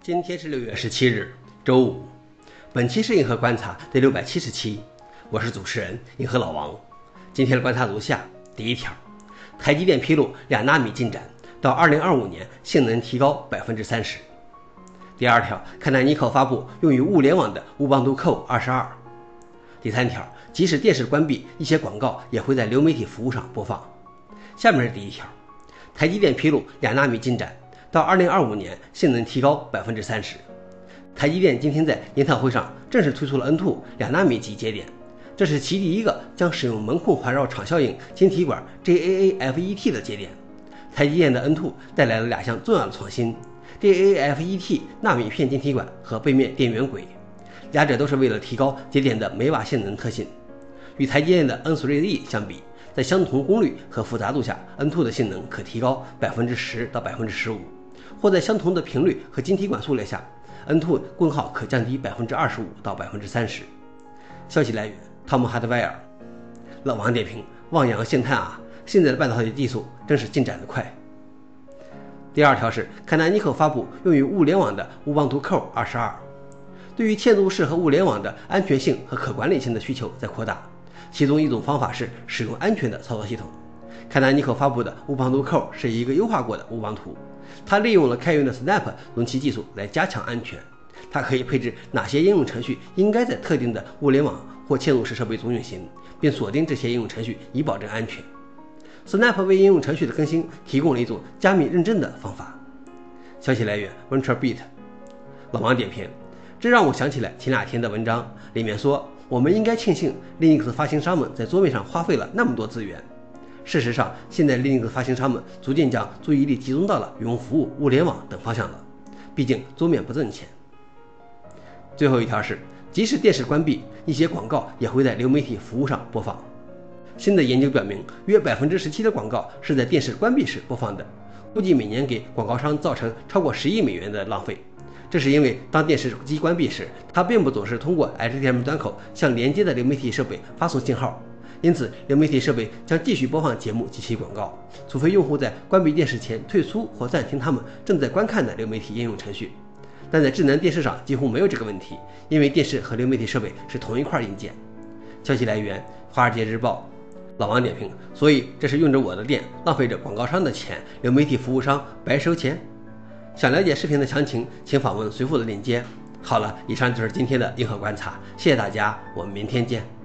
今天是六月十七日，周五。本期是银河观察第六百七十期，我是主持人银河老王。今天的观察如下：第一条，台积电披露两纳米进展，到二零二五年性能提高百分之三十。第二条，看到尼可发布用于物联网的乌邦图 Core 二十二。第三条，即使电视关闭，一些广告也会在流媒体服务上播放。下面是第一条，台积电披露两纳米进展。到二零二五年，性能提高百分之三十。台积电今天在研讨会上正式推出了 N2 两纳米级节点，这是其第一个将使用门控环绕场效应晶体管 GAAFET 的节点。台积电的 N2 带来了两项重要的创新：GAAFET 纳米片晶体管和背面电源轨，两者都是为了提高节点的每瓦性能特性。与台积电的 N3E 相比，在相同功率和复杂度下，N2 的性能可提高百分之十到百分之十五。或在相同的频率和晶体管数列下，N2 功耗可降低百分之二十五到百分之三十。消息来源：汤姆·哈德威尔。老王点评：望洋兴叹啊，现在的半导体技术真是进展得快。第二条是，凯南尼克发布用于物联网的乌邦图 Core 二十二。对于嵌入式和物联网的安全性和可管理性的需求在扩大，其中一种方法是使用安全的操作系统。凯南尼克发布的乌邦图 Core 是一个优化过的乌邦图。它利用了开源的 Snap 容器技术来加强安全。它可以配置哪些应用程序应该在特定的物联网或嵌入式设备中运行，并锁定这些应用程序以保证安全。Snap 为应用程序的更新提供了一种加密认证的方法。消息来源：VentureBeat。老王点评：这让我想起来前两天的文章，里面说我们应该庆幸 Linux 发行商们在桌面上花费了那么多资源。事实上，现在 Linux 发行商们逐渐将注意力集中到了云服务、物联网等方向了。毕竟桌面不挣钱。最后一条是，即使电视关闭，一些广告也会在流媒体服务上播放。新的研究表明，约百分之十七的广告是在电视关闭时播放的，估计每年给广告商造成超过十亿美元的浪费。这是因为当电视机关闭时，它并不总是通过 HDMI 端口向连接的流媒体设备发送信号。因此，流媒体设备将继续播放节目及其广告，除非用户在关闭电视前退出或暂停他们正在观看的流媒体应用程序。但在智能电视上几乎没有这个问题，因为电视和流媒体设备是同一块硬件。消息来源：华尔街日报。老王点评：所以这是用着我的电，浪费着广告商的钱，流媒体服务商白收钱。想了解视频的详情，请访问随附的链接。好了，以上就是今天的硬核观察，谢谢大家，我们明天见。